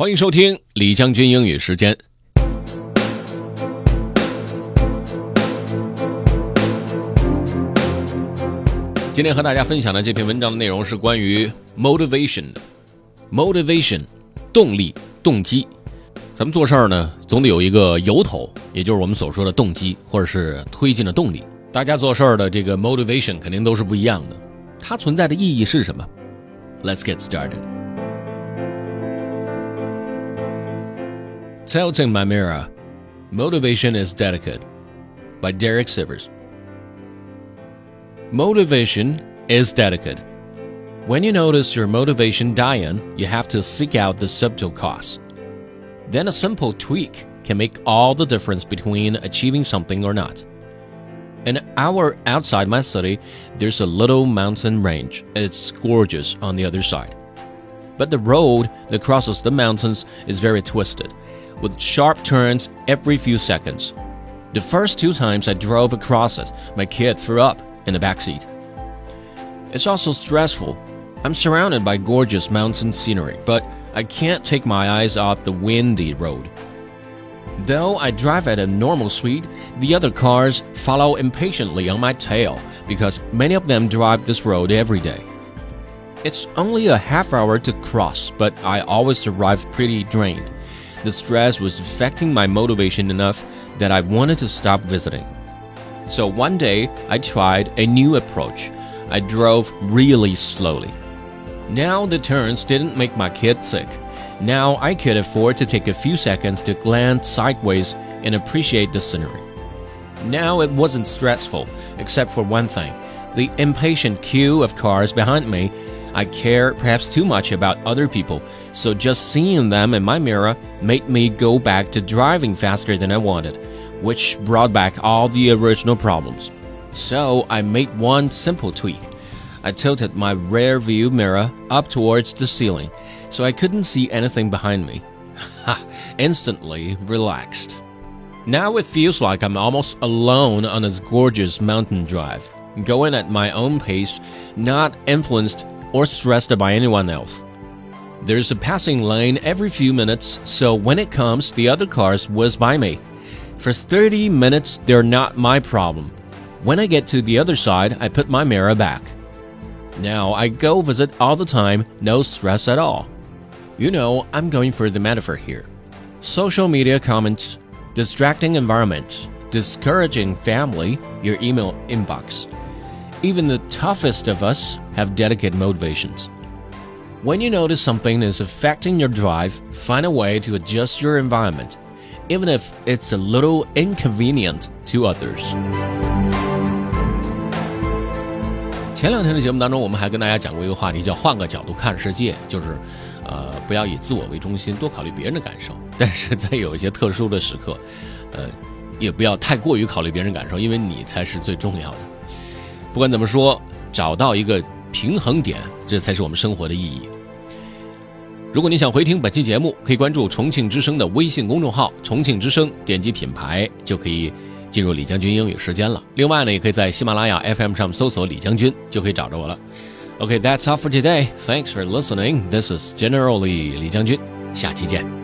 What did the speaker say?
欢迎收听李将军英语时间。今天和大家分享的这篇文章的内容是关于 motivation 的，motivation 动力、动机。咱们做事儿呢，总得有一个由头，也就是我们所说的动机，或者是推进的动力。大家做事儿的这个 motivation 肯定都是不一样的。它存在的意义是什么？Let's get started. Tilting My Mirror Motivation is Delicate by Derek Sivers. Motivation is delicate. When you notice your motivation dying, you have to seek out the subtle cause. Then a simple tweak can make all the difference between achieving something or not. An hour outside my city, there's a little mountain range. It's gorgeous on the other side. But the road that crosses the mountains is very twisted, with sharp turns every few seconds. The first two times I drove across it, my kid threw up in the back seat. It's also stressful. I'm surrounded by gorgeous mountain scenery, but I can't take my eyes off the windy road. Though I drive at a normal speed, the other cars follow impatiently on my tail because many of them drive this road every day. It's only a half hour to cross, but I always arrive pretty drained. The stress was affecting my motivation enough that I wanted to stop visiting. So one day, I tried a new approach. I drove really slowly. Now the turns didn't make my kid sick. Now I could afford to take a few seconds to glance sideways and appreciate the scenery. Now it wasn't stressful, except for one thing the impatient queue of cars behind me. I care perhaps too much about other people, so just seeing them in my mirror made me go back to driving faster than I wanted, which brought back all the original problems. So I made one simple tweak. I tilted my rear view mirror up towards the ceiling so I couldn't see anything behind me. Instantly relaxed. Now it feels like I'm almost alone on this gorgeous mountain drive, going at my own pace, not influenced or stressed by anyone else. There's a passing lane every few minutes, so when it comes, the other cars whiz by me. For 30 minutes, they're not my problem. When I get to the other side, I put my mirror back. Now I go visit all the time, no stress at all. You know, I'm going for the metaphor here. Social media comments, distracting environments, discouraging family, your email inbox. Even the toughest of us have dedicated motivations. When you notice something is affecting your drive, find a way to adjust your environment, even if it's a little inconvenient to others. 前两天的节目当中，我们还跟大家讲过一个话题，叫“换个角度看世界”，就是，呃，不要以自我为中心，多考虑别人的感受。但是在有一些特殊的时刻，呃，也不要太过于考虑别人感受，因为你才是最重要的。 不管怎么说，找到一个平衡点，这才是我们生活的意义。如果你想回听本期节目，可以关注重庆之声的微信公众号“重庆之声”，点击品牌就可以。进入李将军英语时间了。另外呢，也可以在喜马拉雅 FM 上搜索李将军，就可以找着我了。OK，that's all for today. Thanks for listening. This is generally 李将军，下期见。